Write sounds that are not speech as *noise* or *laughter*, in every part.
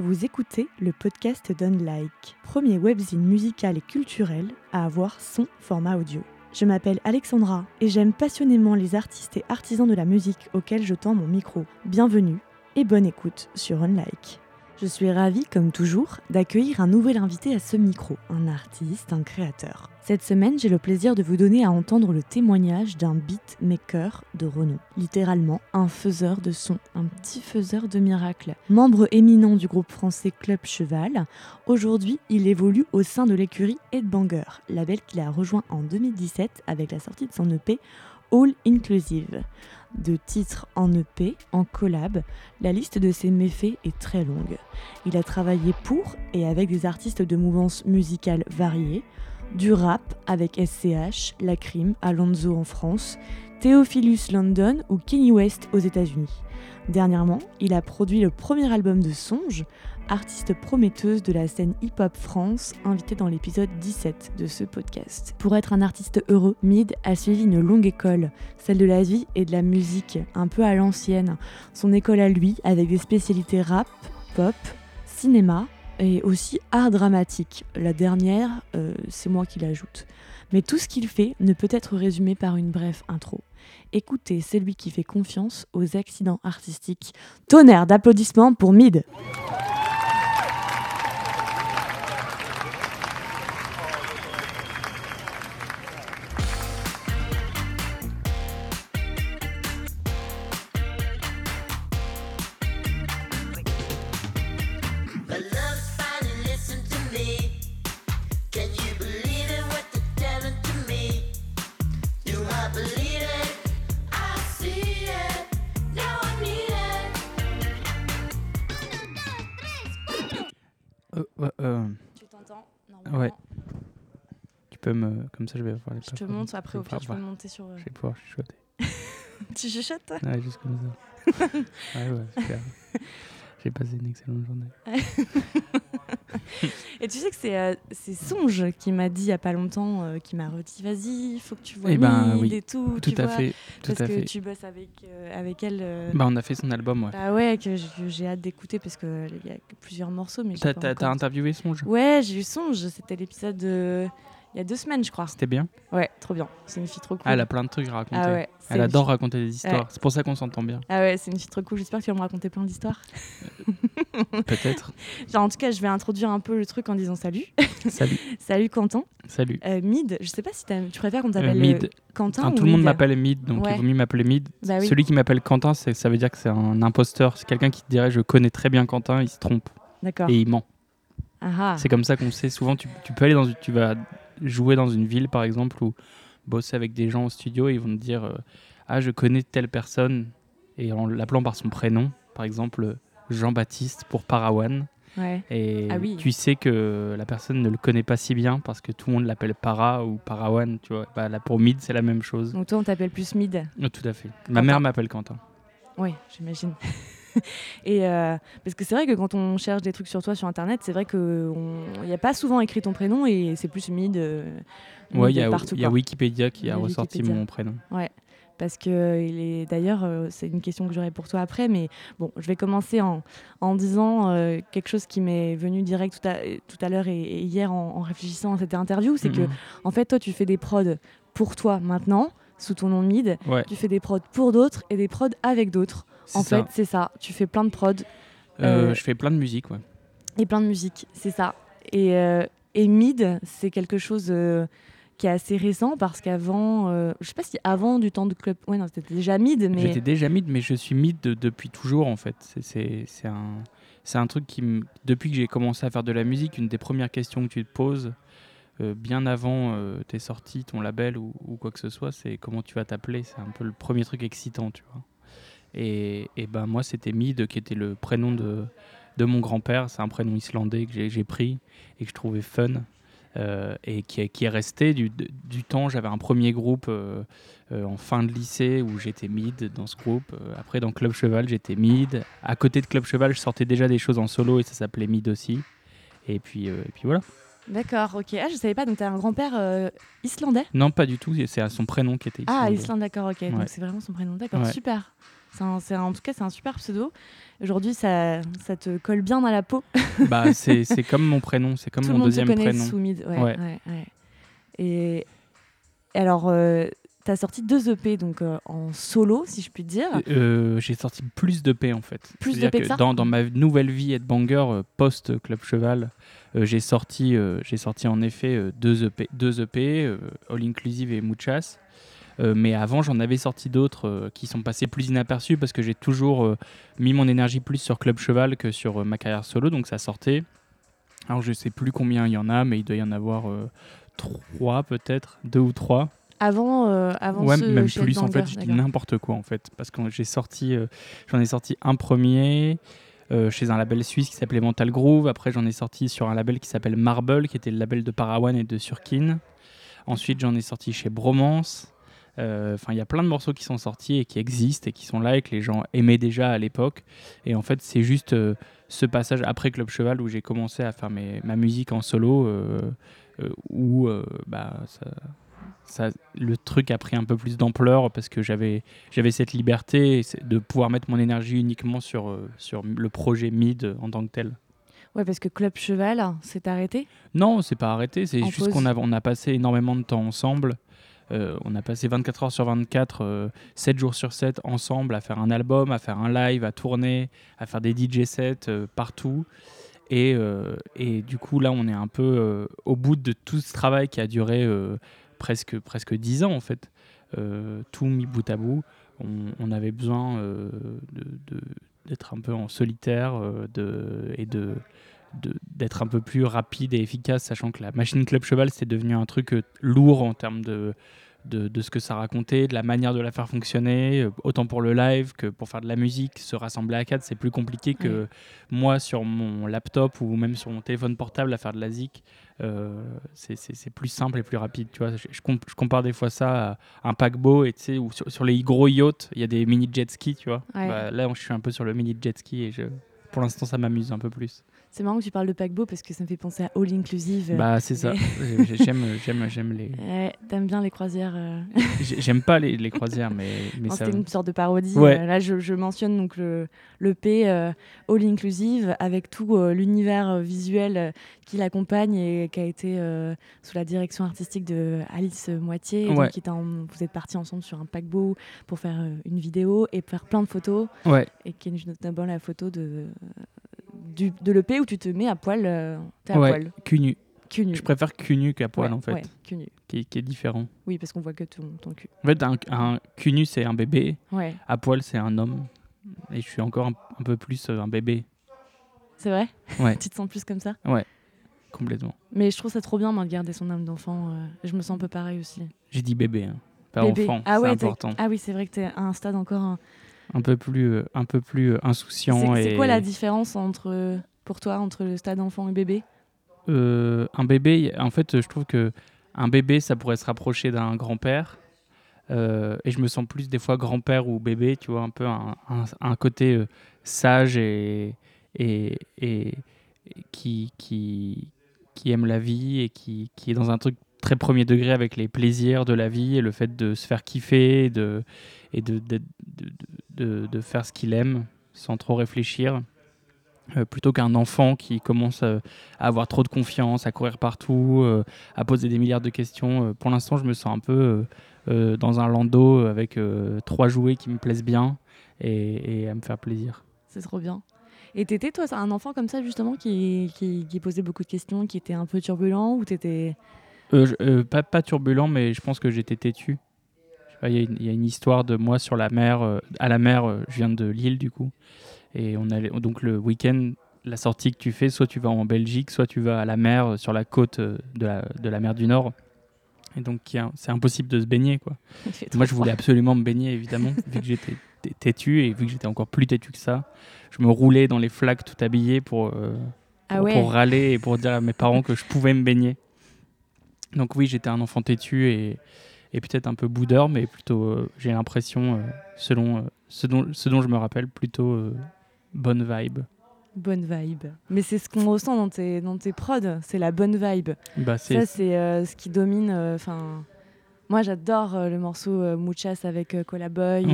Vous écoutez le podcast d'Unlike, premier webzine musical et culturel à avoir son format audio. Je m'appelle Alexandra et j'aime passionnément les artistes et artisans de la musique auxquels je tends mon micro. Bienvenue et bonne écoute sur Unlike. Je suis ravie, comme toujours, d'accueillir un nouvel invité à ce micro, un artiste, un créateur. Cette semaine, j'ai le plaisir de vous donner à entendre le témoignage d'un beatmaker de renom. Littéralement, un faiseur de son, un petit faiseur de miracles. Membre éminent du groupe français Club Cheval, aujourd'hui, il évolue au sein de l'écurie Headbanger, label qu'il a rejoint en 2017 avec la sortie de son EP All Inclusive de titres en EP, en collab, la liste de ses méfaits est très longue. Il a travaillé pour et avec des artistes de mouvances musicales variées, du rap avec SCH, La Crime, Alonso en France, Theophilus London ou Kenny West aux États-Unis. Dernièrement, il a produit le premier album de Songe, artiste prometteuse de la scène hip-hop France, invitée dans l'épisode 17 de ce podcast. Pour être un artiste heureux, Mid a suivi une longue école, celle de la vie et de la musique, un peu à l'ancienne. Son école à lui, avec des spécialités rap, pop, cinéma et aussi art dramatique. La dernière, euh, c'est moi qui l'ajoute. Mais tout ce qu'il fait ne peut être résumé par une brève intro. Écoutez celui qui fait confiance aux accidents artistiques. Tonnerre d'applaudissements pour Mid. Comme ça, je vais avoir les Je te montre après, au pire, je peux monter sur. Je vais pouvoir chuchoter. *laughs* tu chuchotes, toi? Ouais, juste comme ça. *laughs* ouais, ouais, super. J'ai passé une excellente journée. et tu sais que c'est euh, Songe qui m'a dit il n'y a pas longtemps, euh, qui m'a redit vas-y, il faut que tu vois et eh ben, oui. et tout. Tout tu à vois, fait. Tout parce à que fait. tu bosses avec, euh, avec elle. Bah, on a fait son album, ouais. Bah ouais, que j'ai hâte d'écouter parce qu'il y a plusieurs morceaux. mais T'as as interviewé Songe? Ouais, j'ai eu Songe, c'était l'épisode de il y a deux semaines, je crois. C'était bien Ouais, trop bien. C'est une fille trop cool. Ah, elle a plein de trucs à raconter. Ah ouais, elle adore raconter des histoires. C'est pour ça qu'on s'entend bien. Ah ouais, c'est une fille trop cool. J'espère que tu vas me raconter plein d'histoires. Peut-être. *laughs* Genre, en tout cas, je vais introduire un peu le truc en disant salut. *laughs* Salut. *laughs* salut Quentin. Salut. Euh, Mid, je sais pas si tu préfères qu'on t'appelle euh, Mid. Quentin enfin, ou Tout le monde m'appelle Mid, donc il vaut mieux m'appeler Mid. Bah oui. Celui qui m'appelle Quentin, ça veut dire que c'est un imposteur. C'est quelqu'un qui te dirait je connais très bien Quentin, il se trompe. D'accord. Et il ment. Ah c'est comme ça qu'on sait. Souvent, tu, tu, peux aller dans, tu vas jouer dans une ville, par exemple, ou bosser avec des gens au studio, et ils vont te dire euh, Ah, je connais telle personne, et en l'appelant par son prénom, par exemple Jean-Baptiste pour Parawan. Ouais. Et ah oui. tu sais que la personne ne le connaît pas si bien parce que tout le monde l'appelle Para ou Parawan, tu vois. Bah, là, pour Mid, c'est la même chose. Donc toi, on t'appelle plus Mid Tout à fait. Quentin. Ma mère m'appelle Quentin. Oui, j'imagine. *laughs* *laughs* et euh, parce que c'est vrai que quand on cherche des trucs sur toi sur internet, c'est vrai qu'il n'y a pas souvent écrit ton prénom et c'est plus mid. Euh, ouais, il y, y, a Wikipédia qui a ressorti Wikipédia. mon prénom. Ouais. Parce que il est d'ailleurs, euh, c'est une question que j'aurais pour toi après, mais bon, je vais commencer en, en disant euh, quelque chose qui m'est venu direct tout à, tout à l'heure et, et, hier en, en, réfléchissant à cette interview, c'est que en fait, toi, tu fais des prods pour toi maintenant, sous ton nom mid, ouais. tu fais des prods pour d'autres et des prods avec d'autres. En ça. fait, c'est ça. Tu fais plein de prod. Euh, je fais plein de musique, ouais. Et plein de musique, c'est ça. Et, euh, et mid, c'est quelque chose euh, qui est assez récent parce qu'avant, euh, je sais pas si avant du temps de club, ouais, non, c'était déjà mid, mais. J'étais déjà mid, mais je suis mid de, depuis toujours en fait. C'est un, c'est un truc qui, depuis que j'ai commencé à faire de la musique, une des premières questions que tu te poses. Euh, bien avant euh, tes sorties, ton label ou, ou, quoi que ce soit, c'est comment tu vas t'appeler. C'est un peu le premier truc excitant, tu vois. Et, et ben moi, c'était Mid, qui était le prénom de, de mon grand-père. C'est un prénom islandais que j'ai pris et que je trouvais fun. Euh, et qui, qui, est resté du, du temps. J'avais un premier groupe euh, euh, en fin de lycée où j'étais mid dans ce groupe. après, dans Club Cheval, j'étais mid. À côté de Club Cheval, je sortais déjà des choses en solo et ça s'appelait mid aussi. Et puis, et puis voilà. D'accord, ok. Ah, je savais pas, donc tu as un grand-père islandais? Non, pas du tout, c'est son prénom qui était islandais. Ah, Islande, d'accord, ok. Ouais. Donc c'est vraiment son prénom, d'accord, ouais. super. En tout cas, c'est un super pseudo. Aujourd'hui, ça, ça te colle bien à la peau. *laughs* bah, c'est comme mon prénom, c'est comme Tout mon le monde deuxième te connaît prénom. sous Mid. Ouais, Ouais. ouais. Et alors, tu as sorti deux EP donc euh, en solo, si je puis dire. Euh, J'ai sorti plus de P en fait. Plus d'EP que que ça dans, dans ma nouvelle vie headbanger euh, post Club Cheval, euh, j'ai sorti, euh, j'ai sorti en effet euh, deux EP, deux EP euh, All Inclusive et Muchas. Euh, mais avant, j'en avais sorti d'autres euh, qui sont passés plus inaperçus parce que j'ai toujours euh, mis mon énergie plus sur Club Cheval que sur ma carrière solo, donc ça sortait. Alors je sais plus combien il y en a, mais il doit y en avoir trois peut-être, deux ou trois. Avant, euh, avant Ouais, ce même chez plus en fait, je dis n'importe quoi en fait, parce que j'ai sorti, euh, j'en ai sorti un premier euh, chez un label suisse qui s'appelait Mental Groove. Après, j'en ai sorti sur un label qui s'appelle Marble, qui était le label de Parawan et de Surkin. Ensuite, j'en ai sorti chez Bromance. Euh, Enfin, il y a plein de morceaux qui sont sortis et qui existent et qui sont là et que les gens aimaient déjà à l'époque. Et en fait, c'est juste euh, ce passage après Club Cheval où j'ai commencé à faire mes- ma musique en solo, euh, où bah, ça, ça- le truc a pris un peu plus d'ampleur parce que j'avais j'avais cette liberté de pouvoir mettre mon énergie uniquement sur, sur le projet mid en tant que tel. Ouais, parce que Club Cheval s'est arrêté? Non, c'est pas arrêté, c'est juste qu'on a, on a passé énormément de temps ensemble. Euh, on a passé 24 heures sur 24, euh, 7 jours sur 7 ensemble à faire un album, à faire un live, à tourner, à faire des DJ sets euh, partout. Et, euh, et du coup, là, on est un peu au bout de tout ce travail qui a duré presque, presque 10 ans, en fait. Tout mis bout à bout. On, avait besoin d'être un peu en solitaire de, et de- d'être un peu plus rapide et efficace, sachant que la machine Club Cheval, c'est devenu un truc euh, lourd en termes de, de, de ce que ça racontait, de la manière de la faire fonctionner, euh, autant pour le live que pour faire de la musique. Se rassembler à quatre, c'est plus compliqué que moi sur mon laptop ou même sur mon téléphone portable à faire de la zik. Euh, c'est- plus simple et plus rapide. Tu vois, je, je comp- je compare des fois ça à un paquebot et ou sur, sur les gros yachts, il y a des mini jet skis, tu vois. Ouais. Bah, là, je suis un peu sur le mini jet ski et je, pour l'instant, ça m'amuse un peu plus. C'est marrant que tu parles de paquebot parce que ça me fait penser à All Inclusive. Bah, c'est ça. *laughs* J'aime, j'aime, j'aime les. Ouais, T'aimes bien les croisières. euh. j'ai- J'aime pas les, les croisières, mais, mais ça. C'était une sorte de parodie. Ouais. Euh, là, je, je mentionne donc le, le P euh, All Inclusive avec tout euh, l'univers visuel qui l'accompagne et qui a été euh, sous la direction artistique de Alice Moitié. Donc, Ouais. qui en- vous êtes partis ensemble sur un paquebot pour faire une vidéo et faire plein de photos. Ouais. Et qui est notamment la photo de, du, de l'EP où tu te mets à poil. euh, T'es à Ouais. poil. Cul nu. Cul nu. Je préfère cul nu qu'à poil Ouais, en fait, ouais, cul nu. qui, est- qui est différent. Oui, parce qu'on voit que ton, ton cul. En fait, un, un cul nu c'est un bébé, Ouais, à poil c'est un homme, et je suis encore un, un peu plus euh, un bébé, c'est vrai? Ouais. *laughs* Tu te sens plus comme ça? Complètement. Mais je trouve ça trop bien, moi, de garder son âme d'enfant. euh, je me sens un peu pareil aussi. J'ai dit bébé, hein, pas Bébé. enfant, ah c'est ouais, important. Ah oui, c'est vrai que t'es à un stade encore. un- Un peu plus, euh, un peu plus euh, insouciant. C'est et c'est quoi la différence entre, pour toi entre le stade enfant et bébé? Euh, un bébé, en fait, je trouve que un bébé, ça pourrait se rapprocher d'un grand-père. Euh, et je me sens plus des fois grand-père ou bébé, tu vois, un peu un, un- un côté euh, sage et, et, et- et qui, qui, qui aime la vie et qui, qui est dans un truc très premier degré avec les plaisirs de la vie et le fait de se faire kiffer et de, et de, de, de, de- faire ce qu'il aime sans trop réfléchir. Euh, plutôt qu'un enfant qui commence euh, à avoir trop de confiance, à courir partout, euh, à poser des milliards de questions. Pour l'instant, je me sens un peu dans un landau avec trois jouets qui me plaisent bien et, et à me faire plaisir. C'est trop bien. Et t'étais, toi, un enfant comme ça, justement, qui, qui, qui posait beaucoup de questions, qui était un peu turbulent ou t'étais. Euh, euh, pas, pas turbulent, mais je pense que j'étais têtu. Il y, a une- il y a une histoire de moi sur la mer. euh, à la mer, je viens de Lille du coup. Et on allait, donc le week-end, la sortie que tu fais, soit tu vas en Belgique, soit tu vas à la mer, sur la côte de la, de la mer du Nord. Et donc c'est impossible de se baigner. Quoi. *laughs* Moi, je voulais absolument me baigner, évidemment, *laughs* vu que j'étais têtu et vu que j'étais encore plus têtu que ça. Je me roulais dans les flaques tout habillé pour, euh, Ah pour, ouais. pour râler et pour dire à mes parents que je pouvais me baigner. Donc oui, j'étais un enfant têtu et, et peut-être un peu boudeur, mais plutôt, euh, j'ai l'impression, euh, selon euh, ce, dont, ce dont je me rappelle, plutôt bonne vibe. Bonne vibe. Mais c'est ce qu'on ressent dans tes, dans tes prods, c'est la bonne vibe. Bah, Ça, c'est ce qui domine. Enfin, Moi, j'adore le morceau Muchas avec Colaboy.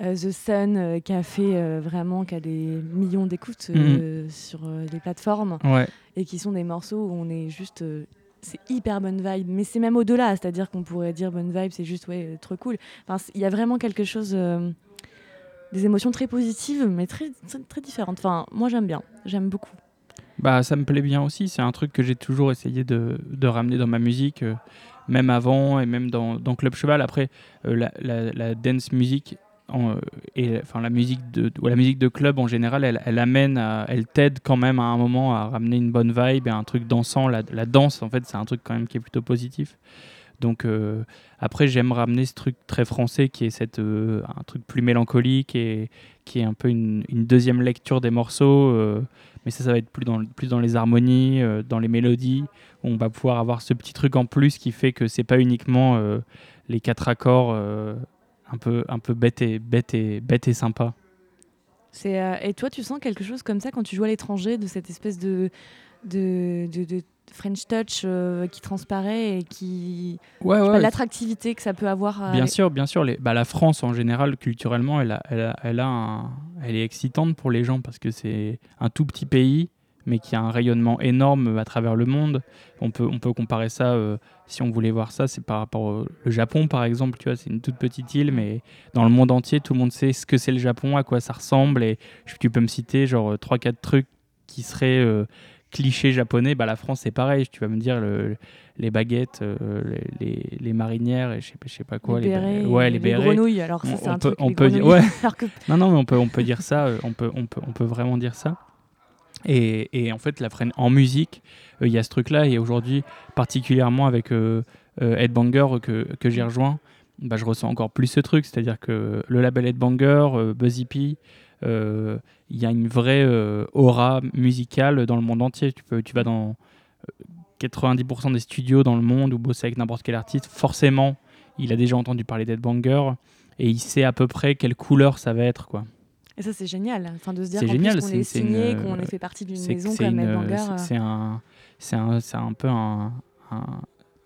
The Sun qui a fait vraiment qui a des millions d'écoutes Mhm. sur les plateformes Ouais. et qui sont des morceaux où on est juste c'est hyper bonne vibe mais c'est même au-delà c'est-à-dire qu'on pourrait dire bonne vibe c'est juste ouais trop cool enfin il y a vraiment quelque chose des émotions très positives mais très très, différentes enfin moi j'aime bien j'aime beaucoup Bah, ça me plaît bien aussi. C'est un truc que j'ai toujours essayé de, de ramener dans ma musique, euh, même avant et même dans, dans Club Cheval. Après, euh, la, la, la dance music euh, et enfin la musique de la musique de club en général, elle, amène, elle t'aide quand même à un moment à ramener une bonne vibe et un truc dansant. La, danse, en fait, c'est un truc quand même qui est plutôt positif. Donc euh, après, j'aime ramener ce truc très français qui est cette, euh, un truc plus mélancolique et qui est un peu une, deuxième lecture des morceaux. mais ça, ça va être plus dans, plus dans les harmonies, dans les mélodies, où on va pouvoir avoir ce petit truc en plus qui fait que c'est pas uniquement les quatre accords un peu, un peu bête et, bête et, bête et sympa. C'est, euh, et toi, tu sens quelque chose comme ça quand tu joues à l'étranger, de cette espèce de, de, de, de French touch euh, qui transparaît et qui. Ouais, l'attractivité que ça peut avoir. euh, Bien sûr, bien sûr. Les, bah, la France, en général, culturellement, elle, a, elle, a, elle, a un- elle est excitante pour les gens parce que c'est un tout petit pays, mais qui a un rayonnement énorme à travers le monde. On peut, on peut comparer ça, euh, si on voulait voir ça, c'est par rapport au le Japon, par exemple. Tu vois, c'est une toute petite île, mais dans le monde entier, tout le monde sait ce que c'est le Japon, à quoi ça ressemble. Et tu peux me citer genre 3-4 trucs qui seraient euh, clichés japonais. Bah, la France, c'est pareil. Tu vas me dire le- les baguettes, euh, les, les- les marinières, et je sais, je sais pas quoi. les bérets, ouais, les bérets. grenouilles. Alors, ça, On- c'est on un peut- truc. on les peut dire- ouais. *laughs* Non, non, mais on peut, on peut dire ça, euh, on peut, on, peut, on peut vraiment dire ça. Et, en fait, la en musique, euh, il y a ce truc-là. Et aujourd'hui, particulièrement avec euh, euh, Headbanger que, j'ai rejoint, bah, je ressens encore plus ce truc. C'est-à-dire que le label Headbanger, euh, Buzzy P, euh, il y a une vraie aura musicale dans le monde entier. Tu, vas dans euh, 90% des studios dans le monde ou bosser avec n'importe quel artiste, forcément, il a déjà entendu parler d'Headbanger et il sait à peu près quelle couleur ça va être. quoi. Et ça, c'est génial. Enfin, de se dire qu'on c'est- est signé, une- qu'on ait fait partie d'une maison comme une- c'est- euh, c'est un, c'est un, un peu un, un,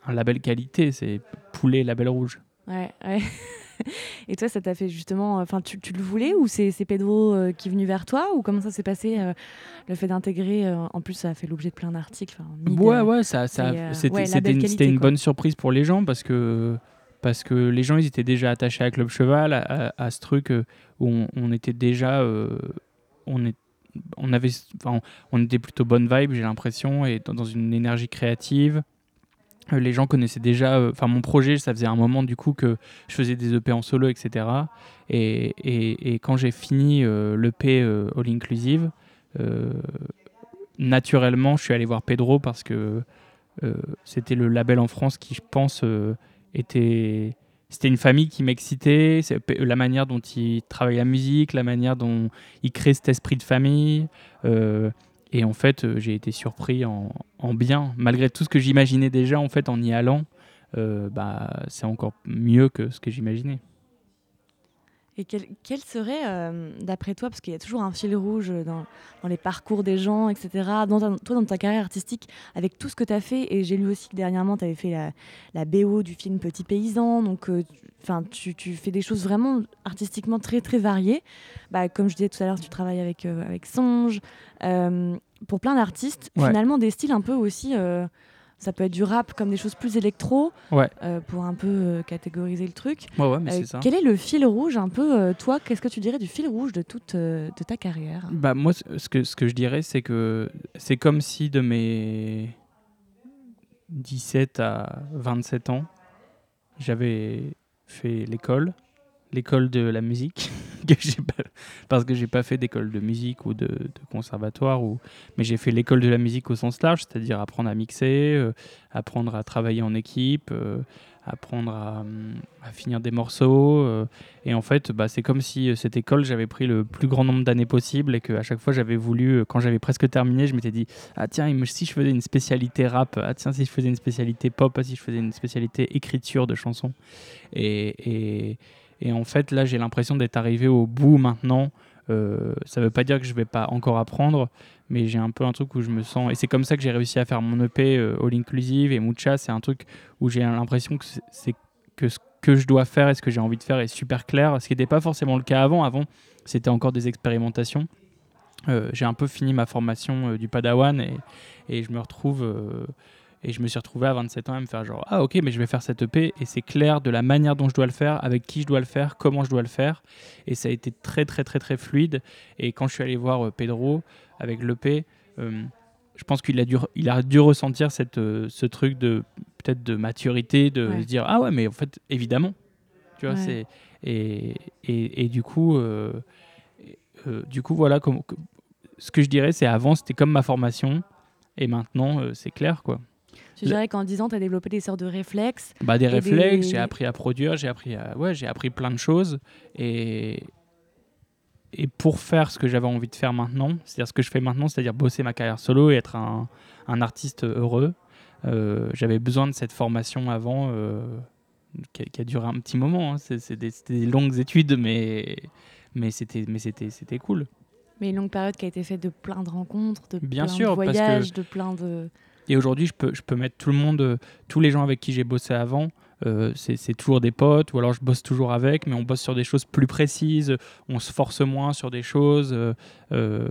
un label qualité, c'est poulet label rouge. Ouais, ouais. *laughs* Et toi, ça t'a fait justement. Enfin, tu, tu le voulais ou c'est Pedro euh, qui est venu vers toi ou comment ça s'est passé euh, le fait d'intégrer euh, En plus, ça a fait l'objet de plein d'articles. Ouais, euh, ouais, ça, ça, euh, c'était ouais, une, bonne surprise pour les gens parce que, parce que les gens ils étaient déjà attachés à Club Cheval, à, à- à ce truc euh, où on, était déjà. euh, on, était plutôt bonne vibe, j'ai l'impression, et dans, une énergie créative. Euh, Les gens connaissaient déjà, euh, enfin mon projet, ça faisait un moment du coup que je faisais des EP en solo, etc. Et, quand j'ai fini euh, l'EP All Inclusive, naturellement, je suis allé voir Pedro parce que c'était le label en France qui, je pense, était. C'était une famille qui m'excitait, pe- la manière dont il travaille la musique, la manière dont il crée cet esprit de famille. euh, et en fait, euh, j'ai été surpris en, en bien. Malgré tout ce que j'imaginais déjà, en fait, en y allant, euh, bah, c'est encore mieux que ce que j'imaginais. Et quel, quel serait, euh, d'après toi, parce qu'il y a toujours un fil rouge dans, dans les parcours des gens, etc., dans ta- toi, dans ta carrière artistique, avec tout ce que tu as fait, et j'ai lu aussi que dernièrement, tu avais fait la, la BO du film Petit Paysan, donc euh, tu, tu fais des choses vraiment artistiquement très, très variées. Bah, comme je disais tout à l'heure, tu travailles avec, euh, avec Songe, pour plein d'artistes, Ouais. finalement des styles un peu aussi... ça peut être du rap comme des choses plus électro, Ouais. euh, pour un peu euh, catégoriser le truc. Ouais, ouais, mais Euh, ça. Quel est le fil rouge un peu, toi, qu'est-ce que tu dirais du fil rouge de toute de ta carrière? Bah moi, ce que, ce que je dirais, c'est que c'est comme si de mes 17 à 27 ans, j'avais fait l'école, l'école de la musique, *laughs* que parce que j'ai pas fait d'école de musique ou de, conservatoire, ou, mais j'ai fait l'école de la musique au sens large, c'est-à-dire apprendre à mixer, euh, apprendre à travailler en équipe, euh, apprendre à, hum, à finir des morceaux. euh, et en fait, bah, c'est comme si cette école, j'avais pris le plus grand nombre d'années possible et qu'à chaque fois, j'avais voulu, quand j'avais presque terminé, je m'étais dit Ah, tiens, si je faisais une spécialité rap, ah, tiens, si je faisais une spécialité pop, ah, si je faisais une spécialité écriture de chansons. Et, et en fait, là, j'ai l'impression d'être arrivé au bout maintenant. Euh, ça veut pas dire que je vais pas encore apprendre, mais j'ai un peu un truc où je me sens. Et c'est comme ça que j'ai réussi à faire mon EP euh, All Inclusive et Mucha. C'est un truc où j'ai l'impression que c'est- que ce que je dois faire et ce que j'ai envie de faire est super clair, ce qui n'était pas forcément le cas avant. Avant, c'était encore des expérimentations. Euh, j'ai un peu fini ma formation du Padawan et, je me retrouve et je me suis retrouvé à 27 ans à me faire genre ah ok mais je vais faire cette EP et c'est clair de la manière dont je dois le faire, avec qui je dois le faire, comment je dois le faire. Et ça a été très très très très fluide. Et quand je suis allé voir Pedro avec l'EP je pense qu'il a dû, il a dû ressentir cette, ce truc de peut-être de maturité, de se dire ah ouais mais en fait évidemment, tu vois c'est et, et, et, du coup euh, du coup, voilà, comme, ce que je dirais, c'est avant, c'était comme ma formation, et maintenant, euh, c'est clair, quoi. Tu dirais qu'en 10 ans, tu as développé des sortes de réflexes bah, Des réflexes, j'ai appris à produire, j'ai appris, à... ouais, j'ai appris plein de choses. Et... et pour faire ce que j'avais envie de faire maintenant, c'est-à-dire ce que je fais maintenant, c'est-à-dire bosser ma carrière solo et être un, un artiste heureux, euh, j'avais besoin de cette formation avant qui a, duré un petit moment. Hein. C'est, des, des, longues études, mais mais c'était c'était c'était cool. Mais une longue période qui a été faite de plein de rencontres, de Bien plein sûr, de voyages, de plein de. Et aujourd'hui, je peux mettre tout le monde, euh, tous les gens avec qui j'ai bossé avant. Euh, c'est toujours des potes ou alors je bosse toujours avec mais on bosse sur des choses plus précises on se force moins sur des choses euh,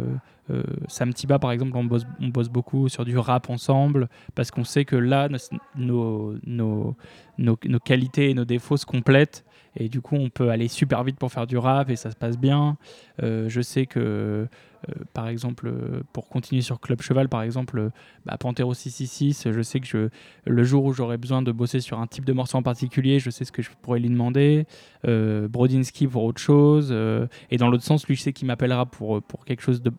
euh, Sam Tiba, par exemple, on bosse, beaucoup sur du rap ensemble parce qu'on sait que là, nos, nos, nos, nos, qualités et nos défauts se complètent et du coup, on peut aller super vite pour faire du rap et ça se passe bien. Euh, je sais que, euh, par exemple, pour continuer sur Club Cheval, par exemple, bah, Pantero 666, je sais que je, le jour où j'aurai besoin de bosser sur un type de morceau en particulier, je sais ce que je pourrais lui demander. Brodinski pour autre chose. et dans l'autre sens, lui, je sais qu'il m'appellera pour, pour quelque chose de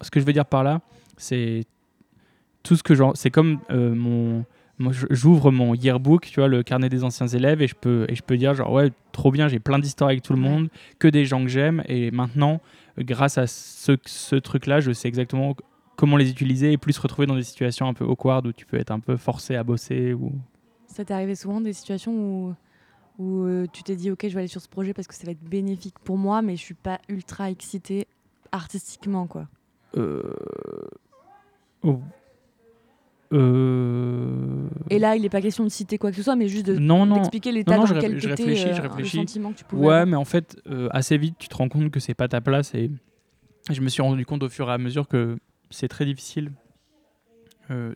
ce que je veux dire par là, c'est tout ce que genre, c'est comme euh, mon, j'ouvre mon yearbook, tu vois, le carnet des anciens élèves, et je peux, et je peux dire genre ouais, trop bien, j'ai plein d'histoires avec tout le monde, que des gens que j'aime, et maintenant, grâce à ce, ce truc-là, je sais exactement comment les utiliser et plus se retrouver dans des situations un peu awkward où tu peux être un peu forcé à bosser ou. Ça t'est arrivé souvent des situations où où euh, tu t'es dit ok je vais aller sur ce projet parce que ça va être bénéfique pour moi mais je suis pas ultra excité artistiquement, quoi euh... Oh. Euh... Et là, il n'est pas question de citer quoi que ce soit, mais juste de d'expliquer l'état dans lequel tu je euh, le sentiment que tu pouvais Ouais, mais en fait, euh, assez vite, tu te rends compte que c'est pas ta place et je me suis rendu compte au fur et à mesure que c'est très difficile.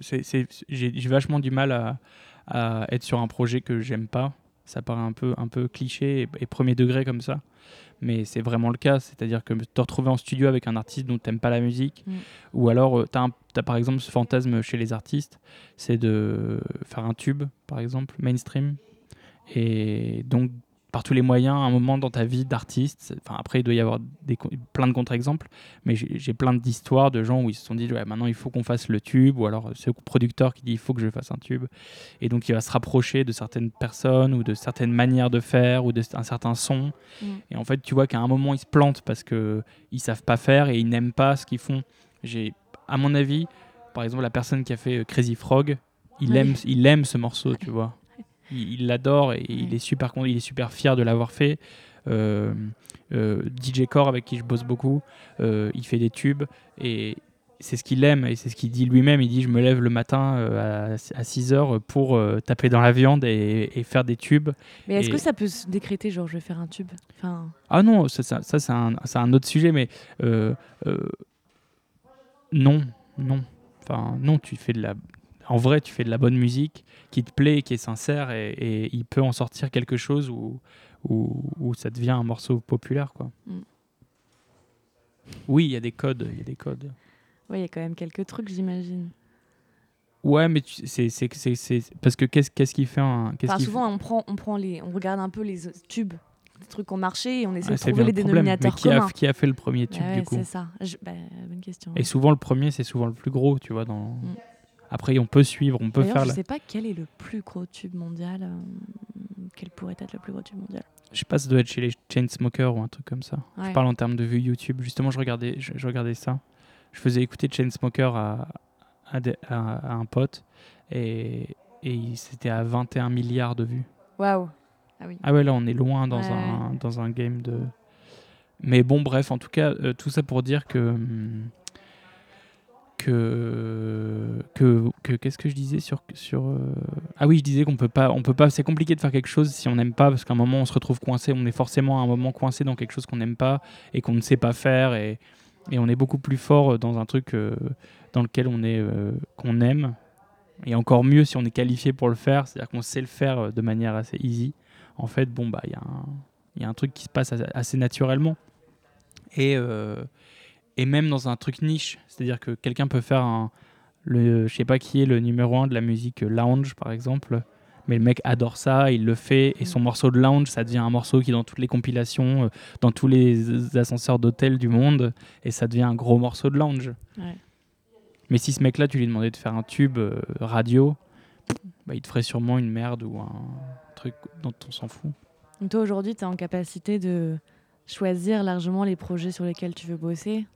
J'ai vachement du mal à, à, être sur un projet que j'aime pas. Ça paraît un peu, un peu cliché et, et premier degré comme ça mais c'est vraiment le cas. C'est-à-dire que te retrouver en studio avec un artiste dont tu n'aimes pas la musique, mm. ou alors euh, tu as, par exemple ce fantasme chez les artistes, c'est de faire un tube, par exemple, mainstream, et donc par tous les moyens un moment dans ta vie d'artiste. Enfin, après, il doit y avoir des, plein de contre-exemples, mais j'ai plein d'histoires de gens où ils se sont dit ouais, maintenant il faut qu'on fasse le tube, ou alors ce producteur qui dit il faut que je fasse un tube. Et donc il va se rapprocher de certaines personnes ou de certaines manières de faire ou d'un certain son. Mm. Et en fait, tu vois qu'à un moment ils se plantent parce qu'ils ne savent pas faire et ils n'aiment pas ce qu'ils font. J'ai, à mon avis, par exemple, la personne qui a fait euh, Crazy Frog, il, aime, il aime ce morceau, tu vois il l'adore et il est super il est super fier de l'avoir fait. Euh, euh, DJ Core avec qui je bosse beaucoup, euh, il fait des tubes et c'est ce qu'il aime et c'est ce qu'il dit lui-même. Il dit Je me lève le matin à, 6 heures pour taper dans la viande et, faire des tubes. Mais est-ce que ça peut se décréter, genre je vais faire un tube? Enfin... Ah non, ça, ça, ça c'est un, un, autre sujet, mais non, non. Enfin, non, tu fais de la, en vrai, tu fais de la bonne musique qui te plaît, qui est sincère, et, il peut en sortir quelque chose où, où, ça devient un morceau populaire. Quoi. Mm. Oui, il y a des codes. Il y a des codes. Oui, il y a quand même quelques trucs, j'imagine. Ouais, mais c'est parce que qu'est-ce qu'est-ce qui fait un souvent on prend on prend les on regarde un peu les tubes des trucs qui ont marché et on essaie de trouver les dénominateurs mais qui communs. A, qui a fait le premier tube du coup C'est ça. Bah, bonne question. Et souvent le premier c'est souvent le plus gros, tu vois dans. Mm. Après, on peut suivre, on peut faire. Je ne sais pas quel est le plus gros tube mondial. Euh, quel pourrait être le plus gros tube mondial Je sais pas, ça doit être chez les Chainsmokers ou un truc comme ça. Je parle en termes de vues YouTube. Justement, je regardais, je, regardais ça. Je faisais écouter Chainsmokers à, à, à, un pote et, et c'était à 21 milliards de vues. Waouh ah, oui. ah ouais, là, on est loin dans, un, dans un game de. Mais bon, bref, en tout cas, euh, tout ça pour dire que. Hum, que, que, que qu'est-ce que je disais sur sur euh, ah oui je disais qu'on peut pas on peut pas c'est compliqué de faire quelque chose si on n'aime pas parce qu'à un moment on se retrouve coincé on est forcément à un moment coincé dans quelque chose qu'on n'aime pas et qu'on ne sait pas faire et, et on est beaucoup plus fort dans un truc euh, dans lequel on est euh, qu'on aime. Et encore mieux si on est qualifié pour le faire c'est-à-dire qu'on sait le faire de manière assez easy. En fait bon bah il y a un il y a un truc qui se passe assez naturellement. Et et même dans un truc niche c'est-à-dire que quelqu'un peut faire un le, je sais pas qui est le numéro un de la musique lounge par exemple, mais le mec adore ça, il le fait, et son morceau de lounge, ça devient un morceau qui est dans toutes les compilations, euh, dans tous les ascenseurs d'hôtel du monde, et ça devient un gros morceau de lounge. Mais si ce mec-là, tu lui demandais de faire un tube euh, radio, bah, il te ferait sûrement une merde ou un truc dont on s'en fout. toi, aujourd'hui, tu es en capacité de choisir largement les projets sur lesquels tu veux bosser?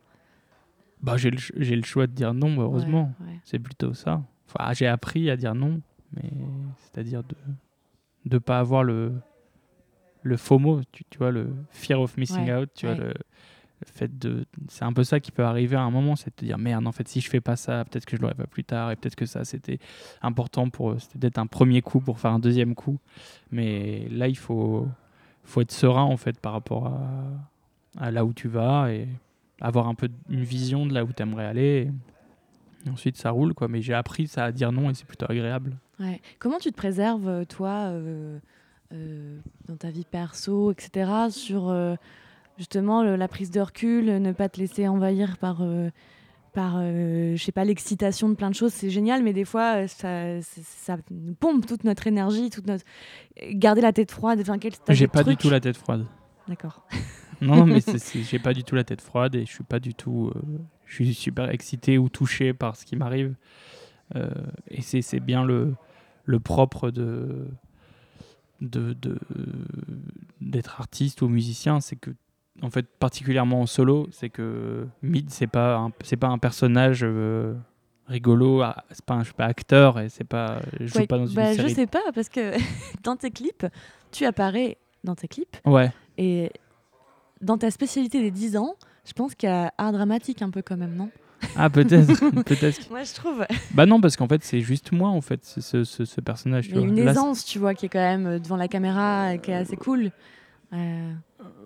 Bah, j'ai le, le, choix de dire non, heureusement. C'est plutôt ça. Enfin, j'ai appris à dire non, mais c'est-à-dire de ne pas avoir le, le FOMO, tu, tu, vois, le fear of missing out, tu vois, le, fait de. C'est un peu ça qui peut arriver à un moment, c'est de te dire merde, en fait, si je fais pas ça, peut-être que je l'aurai pas plus tard, et peut-être que ça, c'était important pour. C'était d'être un premier coup pour faire un deuxième coup. Mais là, il faut, faut être serein, en fait, par rapport à, à là où tu vas. Et avoir un peu une vision de là où tu aimerais aller. Et ensuite, ça roule, quoi. Mais j'ai appris ça à dire non et c'est plutôt agréable. Ouais. Comment tu te préserves, euh, toi, euh, euh, dans ta vie perso, etc., sur justement la prise de recul, ne pas te laisser envahir par par, je sais pas, l'excitation de plein de choses, c'est génial, mais des fois, ça, ça, nous pompe toute notre énergie, toute notre... Garder la tête froide, enfin, quel J'ai pas du tout la tête froide. D'accord. *laughs* Non, mais j'ai pas du tout la tête froide et je suis pas du tout. Euh, je suis super excité ou touché par ce qui m'arrive. Euh, et c'est bien le, le propre de d'être de, artiste ou musicien, c'est que en fait particulièrement en solo, c'est que Mid c'est pas c'est pas un personnage euh, rigolo, ah, c'est pas un, je suis pas acteur et c'est pas je joue pas dans une bah, série. Je sais pas parce que *laughs* dans tes clips, tu apparais dans tes clips. Ouais. Et dans ta spécialité des 10 ans, je pense qu'il y a art dramatique un peu quand même, non? Ah peut-être, *laughs* peut-être. Moi je trouve. Bah non parce qu'en fait c'est juste moi en fait ce, ce, ce personnage. Il y a une aisance tu vois qui est quand même euh, devant la caméra qui est assez cool. Euh...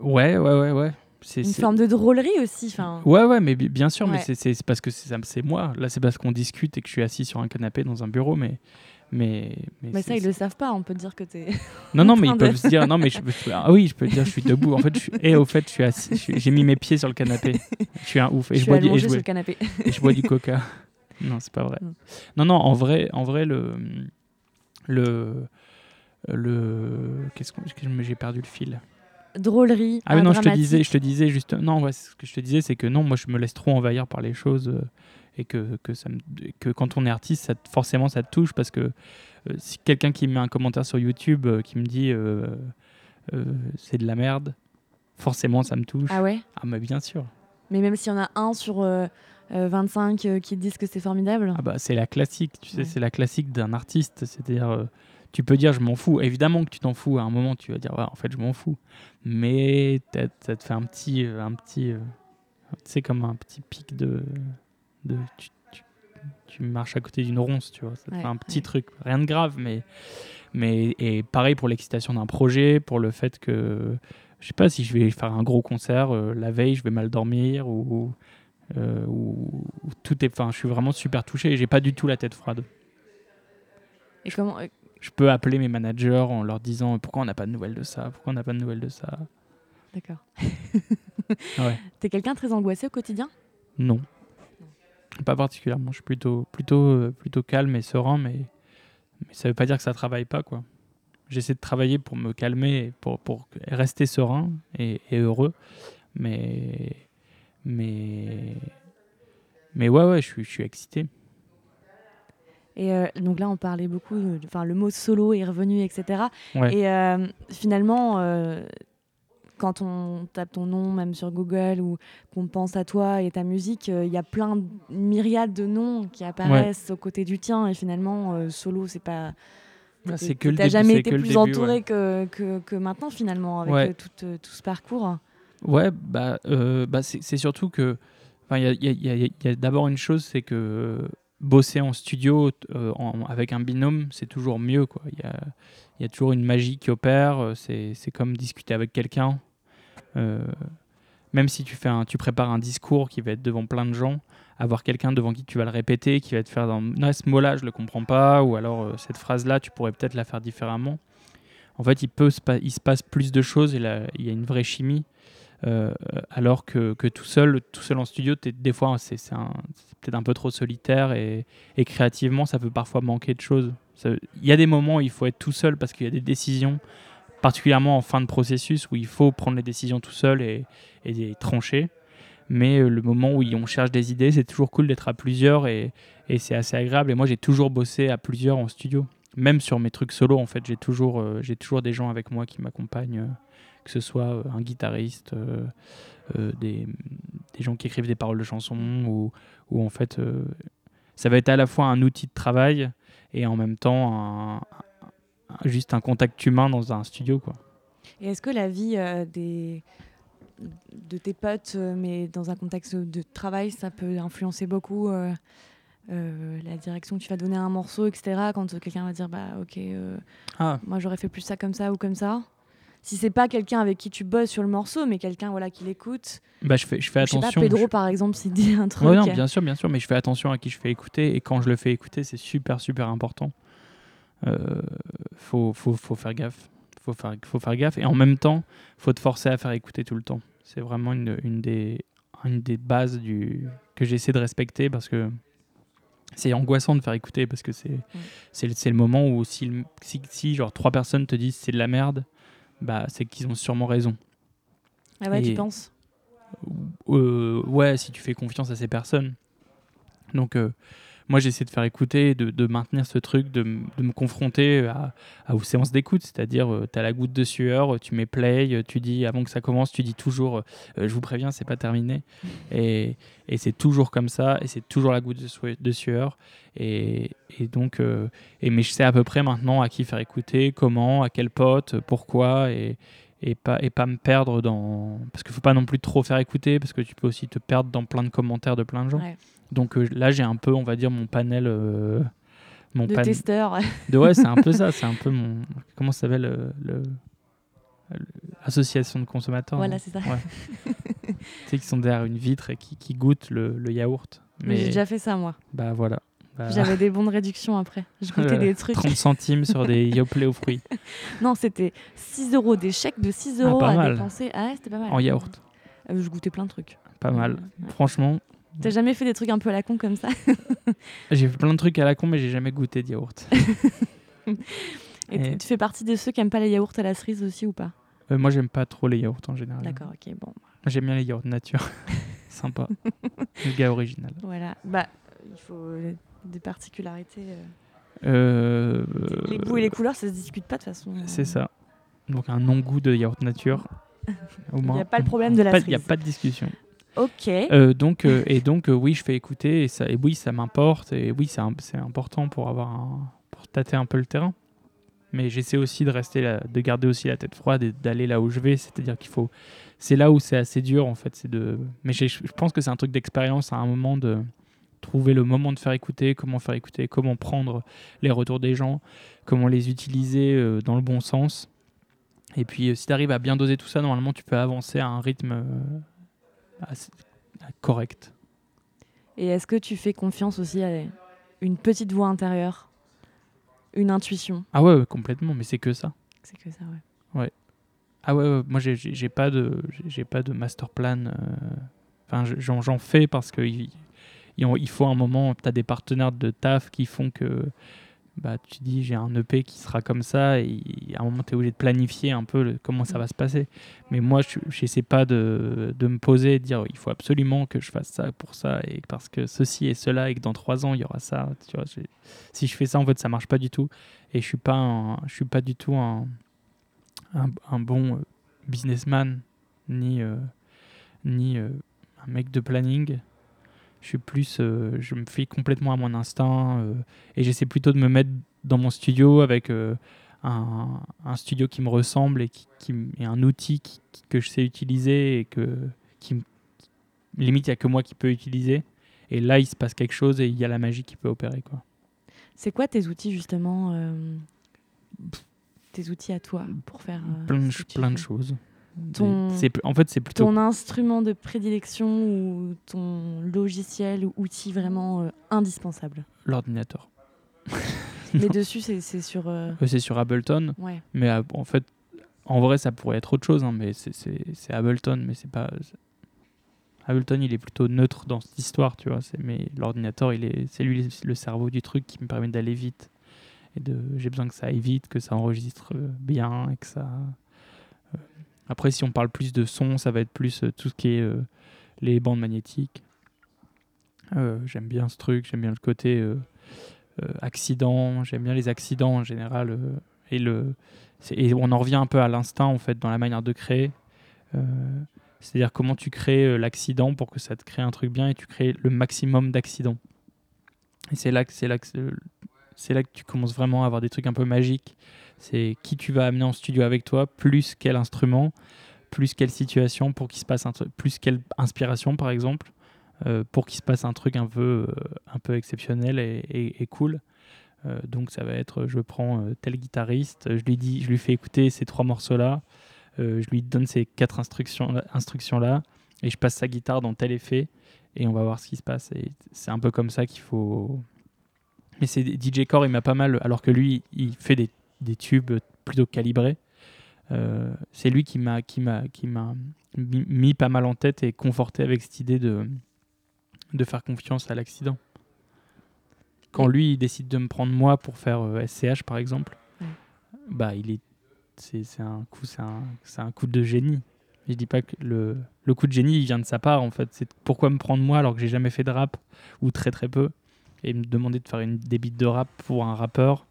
Ouais ouais ouais ouais. C'est une forme de drôlerie aussi. Fin... Ouais ouais mais bien sûr mais c'est parce que c'est moi. Là c'est parce qu'on discute et que je suis assis sur un canapé dans un bureau mais mais, mais, ça, ils le savent pas. On peut dire que tu es. *laughs* Non, non, mais ils peuvent se dire. Non, mais je *laughs* ah oui, je peux dire, je suis debout. En fait, je et au fait, je suis assis. J'ai mis mes pieds sur le canapé. Je suis un ouf. Et je, bois du, et je, bois, canapé. et je bois du coca. Non, c'est pas vrai. Mm. Non, non, en vrai, en vrai, le, le, le, qu'est-ce que j'ai perdu le fil? Drôlerie. Ah non, je te disais, je te disais juste. Non, ouais, ce que je te disais, c'est que non, moi, je me laisse trop envahir par les choses. Et que, que, ça que quand on est artiste, ça, forcément ça te touche parce que euh, si quelqu'un qui met un commentaire sur YouTube euh, qui me dit euh, c'est de la merde, forcément ça me touche. Ah ouais? Ah mais bien sûr. Mais même s'il y en a un sur 25 qui disent que c'est formidable. Ah bah c'est la classique, tu sais, c'est la classique d'un artiste, c'est-à-dire tu peux dire je m'en fous, évidemment que tu t'en fous, à un moment tu vas dire ouais, en fait je m'en fous, mais ça te fait un petit, un petit, c'est comme un petit pic de, tu, marches à côté d'une ronce, tu vois. Ça fait un petit truc, rien de grave, mais, mais et pareil pour l'excitation d'un projet, pour le fait que je sais pas si je vais faire un gros concert euh, la veille, je vais mal dormir ou, euh, ou, tout est. Enfin, je suis vraiment super touché et j'ai pas du tout la tête froide. Et comment euh, Je peux appeler mes managers en leur disant pourquoi on n'a pas de nouvelles de ça, pourquoi on n'a pas de nouvelles de ça? D'accord. *laughs* *laughs* ouais. T'es quelqu'un très angoissé au quotidien? Non. Pas particulièrement. Je suis plutôt, plutôt, euh, plutôt calme et serein, mais, mais ça veut pas dire que ça travaille pas, quoi. J'essaie de travailler pour me calmer, pour, pour rester serein et, heureux. Mais, mais, mais ouais, ouais, je suis, je suis excité. Et euh, donc là, on parlait beaucoup, enfin, le mot solo est revenu, etc. Et euh, finalement, quand on tape ton nom, même sur Google, ou qu'on pense à toi et ta musique, euh, il y a plein de myriades de noms qui apparaissent aux côtés du tien. Et finalement, euh, solo, c'est pas. Ah, c'est que le jamais été plus entouré que, que, que, maintenant, finalement, avec euh, tout, tout, ce parcours. Ouais, bah, bah c'est surtout que. Il y a, y a, y a d'abord une chose, c'est que bosser en studio euh, avec un binôme, c'est toujours mieux. Quoi. Il, y a, il y a toujours une magie qui opère. euh, C'est, c'est comme discuter avec quelqu'un. Euh, même si tu, fais un, tu prépares un discours qui va être devant plein de gens, avoir quelqu'un devant qui tu vas le répéter, qui va te faire dans non, ce mot-là, je le comprends pas, ou alors cette phrase-là, tu pourrais peut-être la faire différemment. En fait, il, peut se, pa- il se passe plus de choses et là, il y a une vraie chimie. Euh, alors que, tout seul, tout seul en studio, des fois, c'est, peut-être un peu trop solitaire et, créativement, ça peut parfois manquer de choses. Il y a des moments où il faut être tout seul parce qu'il y a des décisions, particulièrement en fin de processus, où il faut prendre les décisions tout seul et, les trancher. Mais euh, le moment où on cherche des idées, c'est toujours cool d'être à plusieurs et, c'est assez agréable. Et moi, j'ai toujours bossé à plusieurs en studio. Même sur mes trucs solo, en fait, j'ai toujours, euh, des gens avec moi qui m'accompagnent, que ce soit euh, un guitariste, euh, euh, des, des gens qui écrivent des paroles de chansons, ou, ou en fait, ça va être à la fois un outil de travail et en même temps un- un- juste un contact humain dans un studio. Quoi. Et est-ce que la vie des de tes potes, mais dans un contexte de travail, ça peut influencer beaucoup euh, euh, la direction que tu vas donner à un morceau, etc. Quand quelqu'un va dire, bah ok, euh, Ah, moi j'aurais fait plus ça comme ça ou comme ça? Si c'est pas quelqu'un avec qui tu bosses sur le morceau, mais quelqu'un voilà qui l'écoute. bah, je fais, je fais Je sais pas, attention. Pedro je- par exemple, s'il dit un truc. Ouais, non, bien sûr, bien sûr, mais je fais attention à qui je fais écouter et quand je le fais écouter, c'est super, super important. Euh, faut, faut, faut faire gaffe. Faut faire, faut faire gaffe et en même temps, faut te forcer à faire écouter tout le temps. C'est vraiment une, une, des, une des bases du, que j'essaie de respecter parce que c'est angoissant de faire écouter parce que c'est c'est le- c'est le moment où si, si, si genre trois personnes te disent c'est de la merde, bah c'est qu'ils ont sûrement raison. Ah ouais, tu penses? Euh, ouais, si tu fais confiance à ces personnes. Donc, euh, moi, j'essaie de faire écouter, de, maintenir ce truc, de, me confronter à, à aux séances d'écoute. C'est-à-dire, tu as la goutte de sueur, tu mets play, euh, tu dis, avant que ça commence, tu dis toujours, euh, je vous préviens, c'est pas terminé. Et, c'est toujours comme ça, et c'est toujours la goutte de, sue- de sueur. Et, donc, euh, mais je sais à peu près maintenant à qui faire écouter, comment, à quel pote, pourquoi. Et, et pas me perdre dans. Parce qu'il faut pas non plus trop faire écouter, parce que tu peux aussi te perdre dans plein de commentaires de plein de gens. Ouais. Donc euh, là, j'ai un peu, on va dire, mon panel. euh, mon De pan- testeur. de ouais, c'est un peu ça, *laughs* c'est un peu mon. Comment ça s'appelle euh, le. le- Association de consommateurs. voilà, c'est ça. Ouais. *laughs* tu sais, qui sont derrière une vitre et qui, qui goûtent le, le yaourt. Mais j'ai déjà fait ça moi. Bah voilà. Bah, J'avais des *laughs* bons de réduction après. Je goûtais des trucs. 30 centimes sur des Yoplait aux fruits Non, c'était 6 euros, des chèques de 6 Ah, euros à mal. dépenser. Ah ouais, c'était pas mal. en yaourt. Euh, je goûtais plein de trucs. Pas mal. Ouais. Franchement, T'as jamais fait des trucs un peu à la con comme ça *laughs* j'ai fait plein de trucs à la con, mais j'ai jamais goûté de yaourt. *laughs* Et Et- tu fais partie de ceux qui aiment pas les yaourts à la cerise aussi ou pas Euh, moi, j'aime pas trop les yaourts en général. D'accord, ok, bon. J'aime bien les yaourts nature. *laughs* Sympa. Le gars original. Voilà. Bah, il faut euh, des particularités. euh. Euh, Les goûts et les couleurs, ça se discute pas de toute façon. C'est ça. Donc un non-goût de yaourt nature. Il n'y a pas le problème de la Pas- Il n'y a cerise. pas de discussion. Ok. Euh, donc, euh, et donc, euh, oui, je fais écouter. Et, ça, et oui, ça m'importe. Et oui, c'est important pour, avoir un- pour tâter un peu le terrain. Mais j'essaie aussi de rester de garder aussi la tête froide et d'aller là où je vais. C'est-à-dire qu'il faut. C'est là où c'est assez dur, en fait. De. Mais je pense que c'est un truc d'expérience à un moment de trouver le moment de faire écouter, comment faire écouter, comment prendre les retours des gens, comment les utiliser dans le bon sens. Et puis, si tu arrives à bien doser tout ça, normalement, tu peux avancer à un rythme assez- correct. Et est-ce que tu fais confiance aussi à une petite voix intérieure? Une intuition? Ah ouais, ouais, complètement, mais c'est que ça. C'est que ça, ouais. Ah ouais, ouais, moi j'ai- pas de j'ai- pas de master plan. euh, Enfin, j'en fais parce que il, faut un moment. Tu as des partenaires de taf qui font que bah tu dis j'ai un EP qui sera comme ça et à un moment tu es obligé de planifier un peu le- comment ça va se passer. Mais moi je j'essaie pas de, de me poser et de dire il faut absolument que je fasse ça pour ça et parce que ceci et cela et que dans trois ans il y aura ça. Tu vois, si je fais ça en fait ça marche pas du tout et je suis pas un- je suis pas du tout un un, un bon euh, businessman ni euh, ni euh, un mec de planning je suis plus euh, je me fie complètement à mon instinct euh, et j'essaie plutôt de me mettre dans mon studio avec euh, un, un studio qui me ressemble et qui, qui et un outil qui- qui- que je sais utiliser et que qui limite il n'y a que moi qui peux utiliser Et là, il se passe quelque chose et il y a la magie qui peut opérer. quoi. C'est quoi tes outils justement Tes outils à toi pour faire plein, ce que tu plein de choses. Ton- en fait, c'est plutôt Ton instrument de prédilection ou ton logiciel ou outil vraiment euh, indispensable? L'ordinateur. *laughs* Mais dessus, c'est c'est sur. euh, Euh, C'est sur Ableton, Ouais. mais en fait, en vrai, ça pourrait être autre chose, hein, mais c'est- c'est c'est Ableton, mais c'est pas. Ableton, il est plutôt neutre dans cette histoire, tu vois. Mais l'ordinateur, il est, c'est lui le cerveau du truc qui me permet d'aller vite. Et de, j'ai besoin que ça aille vite, que ça enregistre bien, et que ça. Après, si on parle plus de son, ça va être plus euh, tout ce qui est euh, les bandes magnétiques. Euh, j'aime bien ce truc, j'aime bien le côté accident, j'aime bien les accidents en général. et, le, et on en revient un peu à l'instinct en fait dans la manière de créer. C'est-à-dire comment tu crées l'accident pour que ça te crée un truc bien et tu crées le maximum d'accidents. Et c'est là que c'est là que c'est- là que tu commences vraiment à avoir des trucs un peu magiques. C'est qui tu vas amener en studio avec toi, plus quel instrument, plus quelle situation pour qu'il se passe un truc, plus quelle inspiration par exemple, euh, pour qu'il se passe un truc un peu, euh, exceptionnel et, cool. Euh, donc ça va être, je prends tel guitariste, je lui dis, je lui fais écouter ces trois morceaux là, euh, je lui donne ces quatre instructions instructions là, et je passe sa guitare dans tel effet, et on va voir ce qui se passe. C'est un peu comme ça qu'il faut. Mais c'est DJ Core, il m'a pas mal, alors que lui, il fait des, des tubes plutôt calibrés. Euh, c'est lui qui m'a qui m'a qui m'a mis, pas mal en tête et conforté avec cette idée de de faire confiance à l'accident. Quand lui il décide de me prendre moi pour faire euh, SCH par exemple, Ouais. bah il est c'est c'est un coup c'est un, c'est un coup de génie. Je dis pas que le, le coup de génie il vient de sa part en fait. C'est pourquoi me prendre moi alors que j'ai jamais fait de rap ou très très peu et me demander de faire une des beats de rap pour un rappeur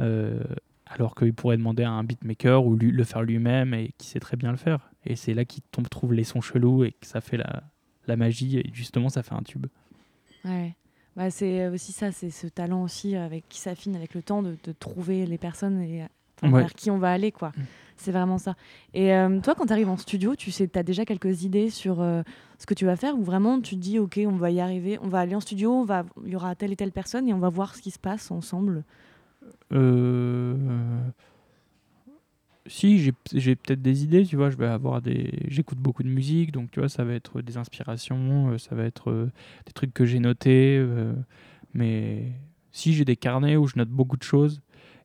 euh, alors qu'il pourrait demander à un beatmaker ou lui, le faire lui-même et qui sait très bien le faire. Et c'est là qu'il tombe trouve les sons chelous et que ça fait la, la magie et justement ça fait un tube. Ouais. Bah, c'est aussi ça, c'est ce talent aussi avec qui s'affine avec le temps de, de trouver les personnes et Ouais. vers qui on va aller quoi. C'est vraiment ça. Et euh, toi, quand tu arrives en studio, tu sais, as déjà quelques idées sur euh, ce que tu vas faire ou vraiment tu te dis, ok, on va y arriver, on va aller en studio, on va, il y aura telle et telle personne et on va voir ce qui se passe ensemble? Euh, Si, j'ai peut-être des idées, tu vois, je vais avoir des... J'écoute beaucoup de musique, donc tu vois, ça va être des inspirations, ça va être des trucs que j'ai notés, mais si j'ai des carnets où je note beaucoup de choses,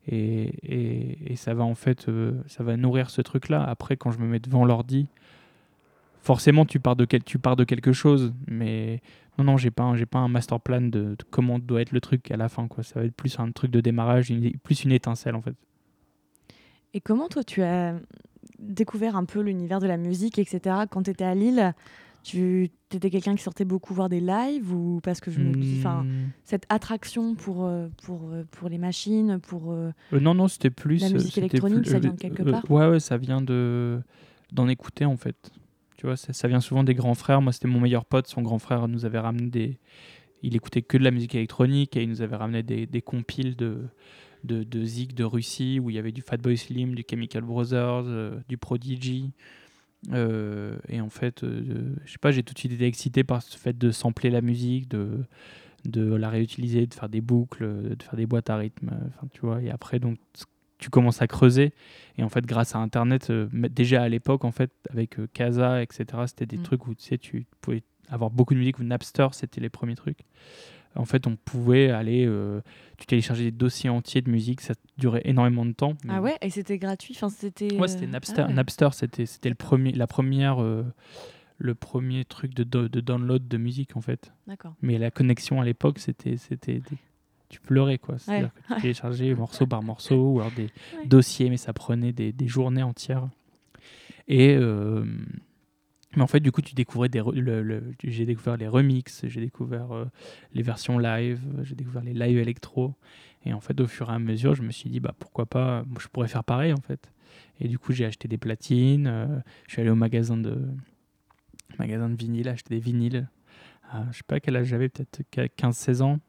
et, et, ça va en fait, euh, ça va nourrir ce truc-là. Après, quand je me mets devant l'ordi, forcément, tu pars de, quel... tu pars de quelque chose, mais non, non, j'ai pas, j'ai pas un master plan de, comment doit être le truc à la fin, quoi. Ça va être plus un truc de démarrage, plus une étincelle, en fait. Et comment toi tu as découvert un peu l'univers de la musique, etc. Quand tu étais à Lille, tu étais quelqu'un qui sortait beaucoup voir des lives ou parce que je me dis, enfin, Hmm. cette attraction pour, euh, pour, euh, pour les machines, pour... euh, non, non, c'était plus. La musique électronique, plus- ça vient de quelque part Ouais, ouais, ça vient de d'en écouter en fait. Tu vois, ça, ça vient souvent des grands frères. Moi, c'était mon meilleur pote. Son grand frère nous avait ramené des. Il écoutait que de la musique électronique et il nous avait ramené des, des compiles de, de, de Zig de Russie où il y avait du Fatboy Slim, du Chemical Brothers, euh, du Prodigy. Euh, et en fait, euh, je sais pas, j'ai tout de suite été excité par ce fait de sampler la musique, de, de la réutiliser, de faire des boucles, de faire des boîtes à rythme. euh, Enfin, tu vois. Et après, donc, tu commences à creuser. Et en fait, grâce à Internet, euh, déjà à l'époque, en fait, avec Casa, etc., c'était des Mm. trucs où tu sais, tu pouvais avoir beaucoup de musique, ou Napster, c'était les premiers trucs. En fait, on pouvait aller, euh, tu téléchargeais des dossiers entiers de musique, ça durait énormément de temps. mais- Ah ouais Et c'était gratuit enfin, c'était, Ouais, c'était euh, Napster. ah ouais. Napster, c'était c'était le premier, la première, euh, le premier truc de, do- de download de musique en fait. D'accord. Mais la connexion à l'époque, c'était, c'était, des- tu pleurais quoi. C'est-à-dire Ouais. que tu téléchargeais morceau par morceau ou alors des Ouais. dossiers, mais ça prenait des, des journées entières. Et euh, mais en fait, du coup, tu découvrais des, j'ai découvert les remixes, j'ai découvert euh, les versions live, j'ai découvert les live électro. Et en fait, au fur et à mesure, je me suis dit, bah pourquoi pas, je pourrais faire pareil en fait. Et du coup, j'ai acheté des platines, euh, je suis allé au magasin de, magasin de vinyle, acheter des vinyles. À, je sais pas quel âge j'avais, peut-être 15-16 ans.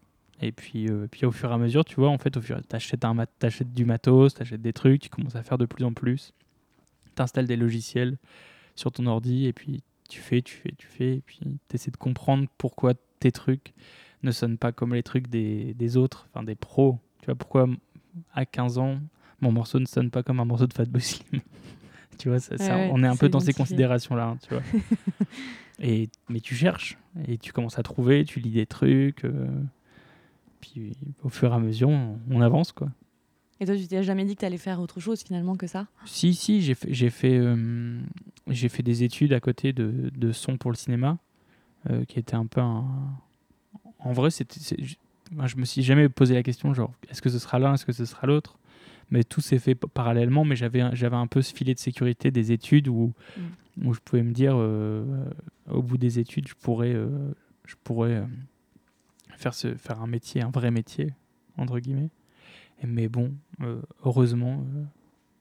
Et puis, euh, puis au fur et à mesure, tu vois, en fait, au fur t'achètes un mat- t'achètes du matos, t'achètes des trucs, tu commences à faire de plus en plus. T'installes des logiciels sur ton ordi et puis tu fais, tu fais, tu fais, et puis tu essaies de comprendre pourquoi tes trucs ne sonnent pas comme les trucs des, des autres, enfin des pros. Tu vois, pourquoi à 15 ans, mon morceau ne sonne pas comme un morceau de Fatboy Slim. *laughs* tu vois, ça, ça, Ouais, ouais, on est un peu dans ces considérations-là, hein, tu vois. *laughs* et, mais tu cherches, et tu commences à trouver, tu lis des trucs, euh, puis au fur et à mesure, on, on avance, quoi. Et toi, tu t'es jamais dit que tu allais faire autre chose finalement que ça? Si, si, j'ai fait, j'ai fait, euh, j'ai fait des études à côté de, de son pour le cinéma, euh, qui était un peu un... En vrai, c'était, moi, je me suis jamais posé la question, genre, est-ce que ce sera l'un, est-ce que ce sera l'autre? Mais tout s'est fait parallèlement, mais j'avais, un- j'avais un peu ce filet de sécurité des études où, où je pouvais me dire, euh, au bout des études, je pourrais, je pourrais faire, ce, faire un métier, un vrai métier, entre guillemets. Mais bon, euh, heureusement, euh,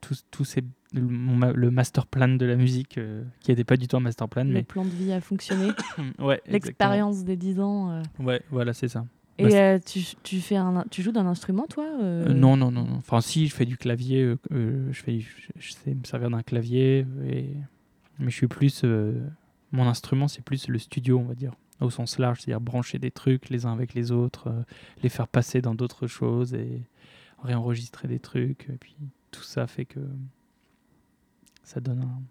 tout, tout c'est le, mon ma- le master plan de la musique, euh, qui n'était pas du tout un master plan, Le mais plan de vie a fonctionné, *coughs* ouais, l'expérience des 10 ans. Ouais, voilà, c'est ça. Et Bah, tu, tu, fais un, tu joues d'un instrument, toi non, non, non. Enfin, si, je fais du clavier. je, fais, je, je sais me servir d'un clavier. Et... Mais je suis plus. mon instrument, c'est plus le studio, on va dire, au sens large. C'est-à-dire brancher des trucs les uns avec les autres, euh, les faire passer dans d'autres choses et réenregistrer des trucs. Et puis tout ça fait que ça donne un-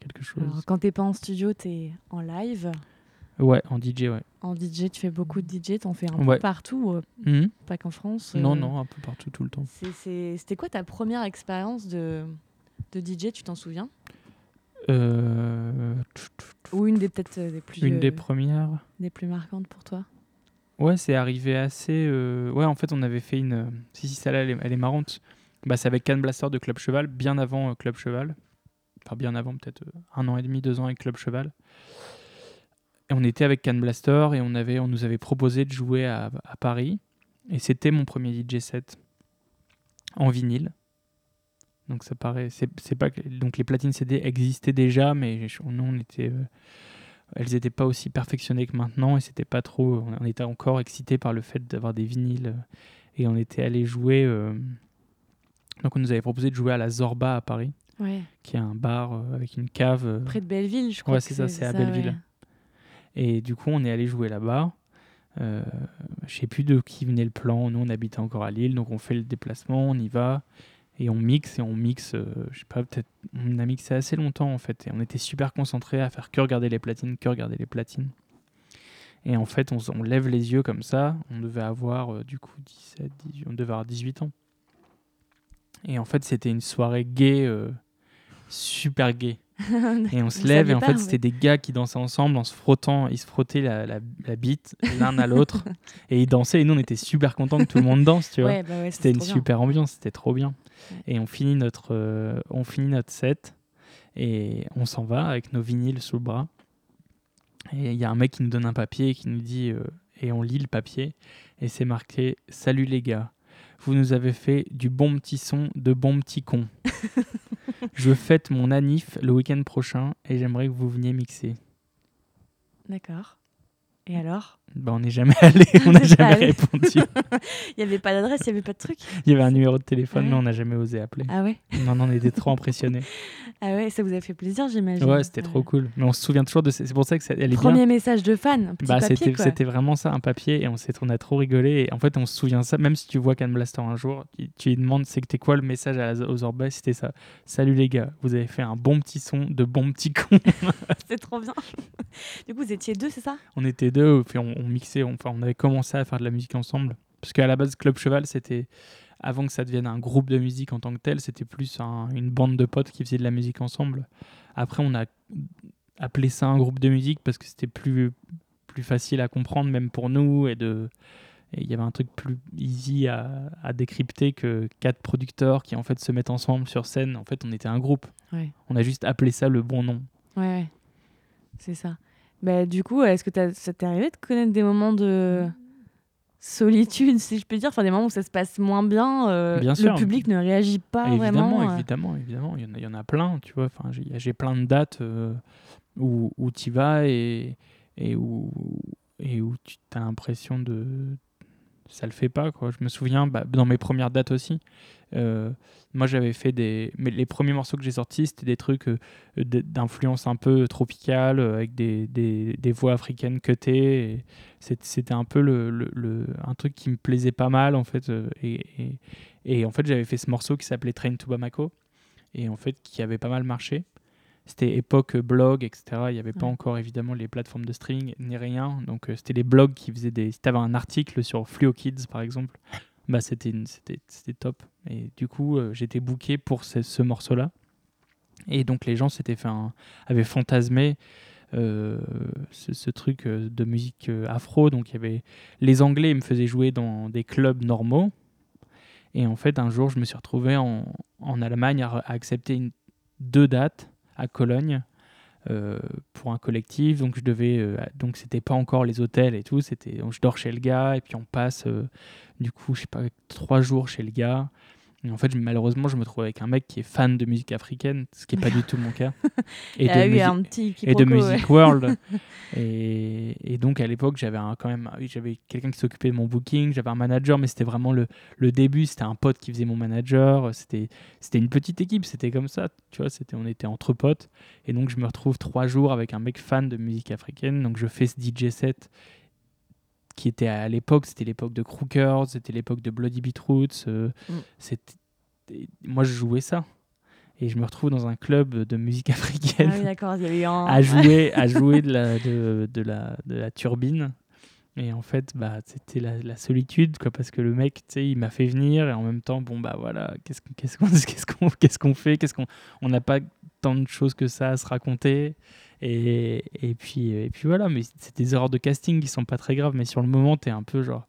quelque chose. Alors, quand t'es pas en studio, t'es en live. Ouais, en DJ, ouais. En DJ, tu fais beaucoup de DJ, t'en fais un Ouais. peu partout, euh, Mhm. pas qu'en France. Non, euh. non, un peu partout, tout le temps. C'était quoi ta première expérience de, de DJ, tu t'en souviens? Euh, Ou une des peut-être des plus, Une des premières. des plus marquantes pour toi? Ouais, c'est arrivé assez. euh, Ouais, en fait, on avait fait une. Si, si, celle-là, elle est, elle est marrante. Bah, c'est avec Can Blaster de Club Cheval, bien avant euh, Club Cheval. Enfin, bien avant, peut-être euh, un an et demi, deux ans avec Club Cheval. Et on était avec Can Blaster et on, avait, on nous avait proposé de jouer à, Paris. Et c'était mon premier DJ set en vinyle. Donc ça paraît. C'est pas donc les platines CD existaient déjà, mais nous on était. euh, elles n'étaient pas aussi perfectionnées que maintenant et c'était pas trop. On était encore excité par le fait d'avoir des vinyles euh, et on était allé jouer. euh, donc on nous avait proposé de jouer à la Zorba à Paris, Ouais. qui est un bar euh, avec une cave. Près de Belleville, je crois. Ouais, que c'est ça, c'est à Belleville. Et du coup, on est allé jouer là-bas. Euh, je sais plus de qui venait le plan. Nous, on habitait encore à Lille, donc on fait le déplacement, on y va et on mixe et on mixe. euh, je sais pas, peut-être on a mixé assez longtemps en fait. Et on était super concentrés à faire que regarder les platines, que regarder les platines. Et en fait, on lève les yeux comme ça. On devait avoir euh, du coup 17, 18, on devait avoir 18 ans. Et en fait, c'était une soirée gay, euh, super gay. *laughs* Et on se Vous lève et en pas, fait ouais. c'était des gars qui dansaient ensemble en se frottant, ils se frottaient la, la, la bite l'un à l'autre *laughs* et ils dansaient et nous on était super contents que tout le monde danse, tu vois. Ouais, bah ouais, C'était une bien. super ambiance, c'était trop bien. Et on finit notre euh, on finit notre set et on s'en va avec nos vinyles sous le bras. Et il y a un mec qui nous donne un papier qui nous dit euh, et on lit le papier et c'est marqué salut les gars. Vous nous avez fait du bon petit son de bon petit con. *laughs* Je fête mon anif le week-end prochain et j'aimerais que vous veniez mixer. D'accord. Et alors? Bah, on n'est jamais *laughs* allé, on n'a pas jamais allé. répondu. *laughs* Il n'y avait pas d'adresse, il n'y avait pas de truc Il y avait un numéro de téléphone, Ouais. mais on n'a jamais osé appeler. Ah ouais? Non, non, on était trop impressionnés. Ah ouais, ça vous a fait plaisir, j'imagine. Ouais, c'était trop cool. Mais on se souvient toujours de. C'est pour ça que ça- elle est Premier bien. message de fan, petit Bah, c'était c'était vraiment ça, un papier, et on s'est on a trop rigolé. Et en fait, on se souvient ça, même si tu vois Can Blaster un jour, tu, tu lui demandes c'est que t'es quoi le message à aux Zorba, c'était ça. Salut les gars, vous avez fait un bon petit son de bon petit con. *laughs* C'est trop bien. du coup, vous étiez deux, c'est ça? On était deux, puis on, on mixait, on, enfin, on avait commencé à faire de la musique ensemble. Parce qu'à la base, Club Cheval, c'était. Avant que ça devienne un groupe de musique en tant que tel, c'était plus un- une bande de potes qui faisaient de la musique ensemble. Après, on a appelé ça un groupe de musique parce que c'était plus, plus facile à comprendre, même pour nous, et de. Il y avait un truc plus easy à, à décrypter que quatre producteurs qui en fait se mettent ensemble sur scène. En fait, on était un groupe. Ouais. On a juste appelé ça le bon nom. Ouais, ouais. C'est ça. Bah, du coup, est-ce que ça t'est arrivé de connaître des moments de solitude, si je peux dire, enfin des moments où ça se passe moins bien, euh, Bien le public ne réagit pas évidemment, vraiment. euh. évidemment, évidemment. Il y en a, il y en a plein, tu vois. Enfin, j'ai plein de dates euh, où, où tu vas et, et où, et où tu as l'impression de. Ça le fait pas. Quoi. Je me souviens, bah, dans mes premières dates aussi, euh, moi j'avais fait des. Mais les premiers morceaux que j'ai sortis, c'était des trucs euh, d'influence un peu tropicale, euh, avec des, des, des, voix africaines cutées. C'était un peu le, le, un truc qui me plaisait pas mal en fait. Et, et, et en fait, j'avais fait ce morceau qui s'appelait Train to Bamako, et en fait, qui avait pas mal marché c'était époque blog, etc. Il n'y avait pas encore évidemment les plateformes de string ni rien. Donc euh, c'était les blogs qui faisaient des. Si tu avais un article sur Fluo Kids par exemple, bah c'était c'était top. Et du coup euh, j'étais booké pour ce, ce morceau-là. Et donc les gens s'étaient fait avaient fantasmé euh, ce, truc de musique afro. Donc il y avait les Anglais me faisaient jouer dans des clubs normaux. Et en fait un jour je me suis retrouvé en, en Allemagne à, à accepter une, deux dates à Cologne euh, pour un collectif. Donc je devais, euh, donc c'était pas encore les hôtels et tout. C'était, je dors chez le gars et puis on passe euh, du coup, je sais pas, trois jours chez le gars. Et en fait, malheureusement, je me trouve avec un mec qui est fan de musique africaine, ce qui n'est pas du tout mon cas. *laughs* Et, de, un petit et de Music World. *laughs* Et, donc, à l'époque, j'avais quand même j'avais quelqu'un qui s'occupait de mon booking, j'avais un manager, mais c'était vraiment le, le début. C'était un pote qui faisait mon manager. C'était une petite équipe, c'était comme ça. Tu vois, on était entre potes. Et donc, je me retrouve trois jours avec un mec fan de musique africaine. Donc, je fais ce DJ set qui était à l'époque, c'était l'époque de Crookers, c'était l'époque de Bloody Beetroots. Euh, mm. Moi, je jouais ça. Et je me retrouve dans un club de musique *laughs* africaine ah à jouer, *laughs* à jouer de, la, de, de, la, de la turbine. Et en fait, bah, c'était la, la, solitude, quoi, parce que le mec, tu sais, il m'a fait venir et en même temps, bon, bah voilà, qu'est-ce qu'on *laughs* qu'on qu'est-ce qu'on fait qu'est-ce qu'on On n'a pas tant de choses que ça à se raconter. Et, et, puis, et puis voilà, mais c'est des erreurs de casting qui sont pas très graves, mais sur le moment, tu es un peu genre.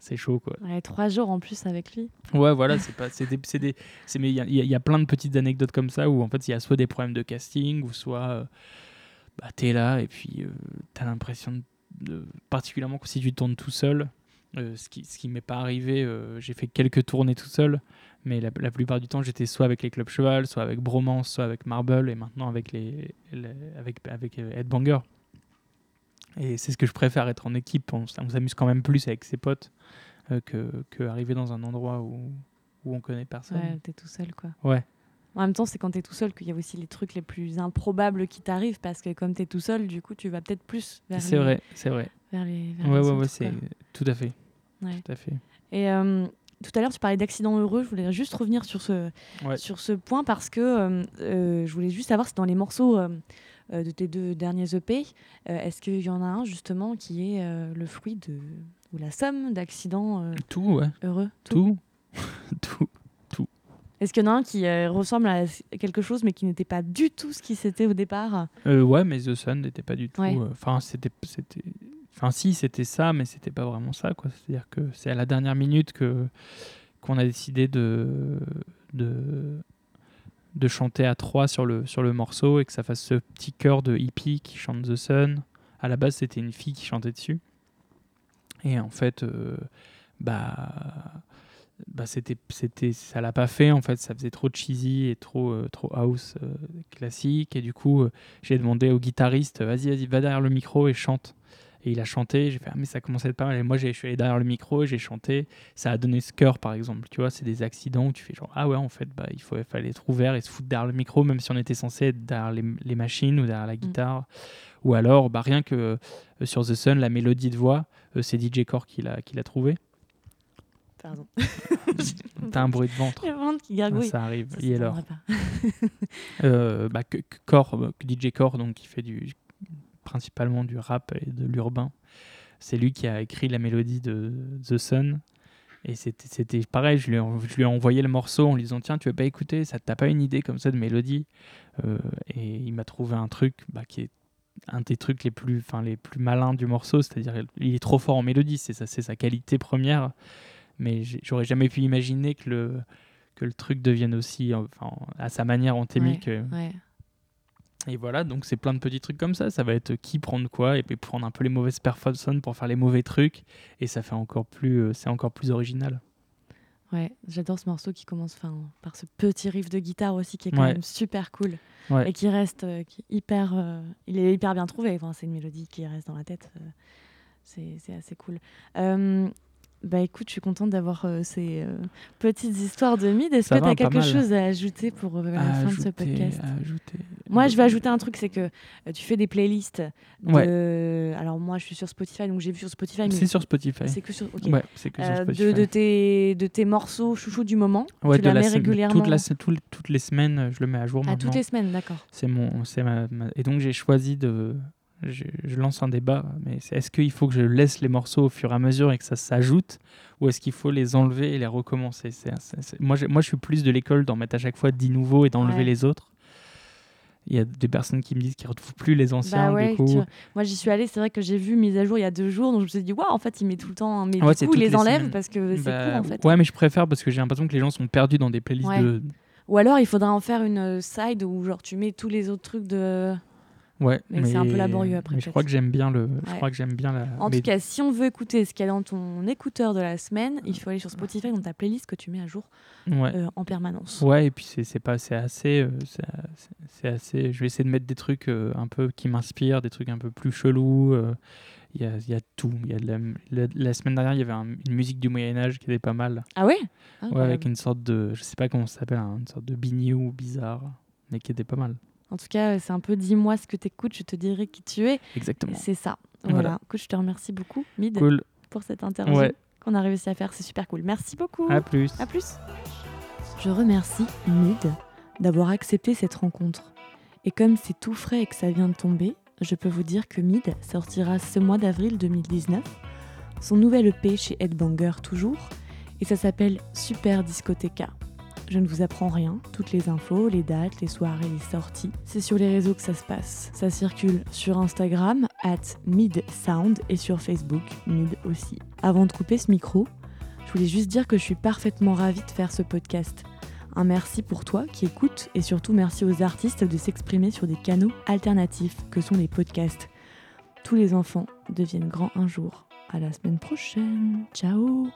C'est chaud, quoi. Ouais, trois jours en plus avec lui. Ouais, voilà, *laughs* c'est pas. C'est des, des, mais il y, y, a plein de petites anecdotes comme ça où en fait, il y a soit des problèmes de casting, ou soit. Euh, bah, t'es là et puis euh, t'as l'impression de, particulièrement si tu tournes tout seul, euh, ce qui ce qui m'est pas arrivé, j'ai fait quelques tournées tout seul, mais la, plupart du temps, j'étais soit avec les clubs cheval, soit avec Bromance, soit avec Marble, et maintenant avec, les, avec, avec Headbanger. Et c'est ce que je préfère, être en équipe. On, s'amuse quand même plus avec ses potes euh, que, que, arriver dans un endroit où, où on connaît personne. Ouais, t'es tout seul, quoi. Ouais. En même temps, c'est quand t'es tout seul qu'il y a aussi les trucs les plus improbables qui t'arrivent, parce que comme t'es tout seul, du coup, tu vas peut-être plus vers C'est vrai, c'est vrai. Vers les, vers ouais, ouais, ouais, c'est tout à fait. Ouais. Tout à fait. Et euh, tout à l'heure, tu parlais d'accidents heureux. Je voulais juste revenir sur ce, sur ce point parce que euh, euh, je voulais juste savoir si dans les morceaux euh, de tes deux derniers EP, est-ce qu'il y en a un justement qui est le fruit de ou la somme d'accidents tout, heureux? Tout? *laughs* Tout. tout. Est-ce qu'il y en a un qui ressemble à quelque chose mais qui n'était pas du tout ce qui c'était au départ? Ouais, mais The Sun n'était pas du tout. Enfin, c'était Enfin, si, c'était ça, mais c'était pas vraiment ça. C'est-à-dire que c'est à la dernière minute que qu'on a décidé de, de, de chanter à trois sur le, sur le morceau et que ça fasse ce petit chœur de hippie qui chante The Sun. À la base, c'était une fille qui chantait dessus. Et en fait, euh, bah, bah c'était, c'était, ça l'a pas fait. En fait, ça faisait trop cheesy et trop, euh, trop house euh, classique. Et du coup, j'ai demandé au guitariste, vas-y, vas-y, va derrière le micro et chante. Et il a chanté, j'ai fait, ah, mais ça commençait à être pas mal. Et moi, je suis allé derrière le micro, j'ai chanté. Ça a donné ce cœur, par exemple. Tu vois, c'est des accidents où tu fais genre, ah ouais, en fait, bah, il, faut, fallait être ouvert et se foutre derrière le micro, même si on était censé être derrière les, les machines ou derrière la mm. guitare. Ou alors, bah, rien que euh, sur The Sun, la mélodie de voix, euh, c'est DJ Core qui l'a, qui l'a trouvé. Pardon. *laughs* T'as un bruit de ventre. Le ventre qui gargouille. ça arrive, il est l'heure. euh, bah, Core, DJ Core, donc qui fait du principalement du rap et de l'urbain. C'est lui qui a écrit la mélodie de The Sun. Et c'était pareil, je lui, ai, je lui ai envoyé le morceau en lui disant Tiens, tu veux pas écouter? Ça t'as pas une idée comme ça de mélodie? Euh, Et il m'a trouvé un truc bah, qui est un des trucs les plus, les plus malins du morceau. C'est-à-dire, il est trop fort en mélodie, c'est sa, sa qualité première. Mais j'aurais jamais pu imaginer que le, que le truc devienne aussi, enfin, à sa manière anthémique. Ouais, ouais. Et voilà, donc c'est plein de petits trucs comme ça. Ça va être qui prendre quoi et puis prendre un peu les mauvaises personnes pour faire les mauvais trucs. Et ça fait encore plus, euh, c'est encore plus original. Ouais, j'adore ce morceau qui commence par ce petit riff de guitare aussi qui est quand même super cool et qui reste euh, hyper, euh, il est hyper bien trouvé. Enfin, c'est une mélodie qui reste dans la tête. c'est assez cool. Bah écoute, je suis contente d'avoir euh, ces euh, petites histoires de mid. Est-ce que tu as quelque mal. chose à ajouter pour euh, la fin de ce podcast ajouter- Moi, je vais ajouter un truc, c'est que euh, tu fais des playlists. De... Alors moi, je suis sur Spotify, donc j'ai vu sur Spotify, mais C'est sur Spotify. c'est que sur. ok. Ouais, c'est que sur Spotify. de, de tes, de tes morceaux chouchous du moment. Ouais, tu de la mets régulièrement. Toute la, tout- toutes les semaines, je le mets à jour À maintenant. toutes les semaines, d'accord. C'est mon, c'est ma, ma- Et donc j'ai choisi de. Je, je lance un débat, mais est-ce qu'il faut que je laisse les morceaux au fur et à mesure et que ça s'ajoute, ou est-ce qu'il faut les enlever et les recommencer? Moi, moi, je suis plus de l'école d'en mettre à chaque fois 10 nouveaux et d'enlever Ouais. les autres. Il y a des personnes qui me disent qu'ils ne retrouvent plus les anciens, Bah ouais, du coup. tu. Moi, j'y suis allée, c'est vrai que j'ai vu mise à jour il y a deux jours, donc je me suis dit, waouh, en fait, il met tout le temps. Mais Ouais, du coup, il les enlève parce que c'est Bah, court, en fait. Ouais, mais je préfère parce que j'ai l'impression que les gens sont perdus dans des playlists de. Ou alors, il faudrait en faire une euh, side où genre tu mets tous les autres trucs de. Ouais, Mais c'est un peu laborieux après, Mais je crois que j'aime bien le. Je Ouais. crois que j'aime bien la. En mais- tout cas, si on veut écouter ce qu'il y a dans ton écouteur de la semaine, il faut aller sur Spotify dans ta playlist que tu mets à jour Ouais. euh, en permanence. Ouais, et puis c'est c'est pas c'est assez euh, c'est assez je vais essayer de mettre des trucs euh, un peu qui m'inspirent, des trucs un peu plus chelous. euh, Il y, a, il y a tout. Il y a de la, la, la semaine dernière, il y avait un- une musique du Moyen Âge qui était pas mal. Ah ouais? Ah, Ouais, avec une sorte de je sais pas comment ça s'appelle, hein, une sorte de biniou bizarre, mais qui était pas mal. En tout cas, c'est un peu dis-moi ce que t'écoutes, je te dirai qui tu es. Exactement. C'est ça. Voilà. Voilà. Écoute, je te remercie beaucoup, Mid, Cool. pour cette interview Ouais. qu'on a réussi à faire. C'est super cool. Merci beaucoup. À plus. À plus. Je remercie Mid d'avoir accepté cette rencontre. Et comme c'est tout frais et que ça vient de tomber, je peux vous dire que Mid sortira ce mois d'avril 2019, son nouvel EP chez Headbanger toujours, et ça s'appelle Super Discoteca. Je ne vous apprends rien, toutes les infos, les dates, les soirées, les sorties, c'est sur les réseaux que ça se passe. Ça circule sur Instagram, at midsound, et sur Facebook, mid aussi. Avant de couper ce micro, je voulais juste dire que je suis parfaitement ravie de faire ce podcast. Un merci pour toi qui écoutes et surtout merci aux artistes de s'exprimer sur des canaux alternatifs que sont les podcasts. Tous les enfants deviennent grands un jour. À la semaine prochaine. Ciao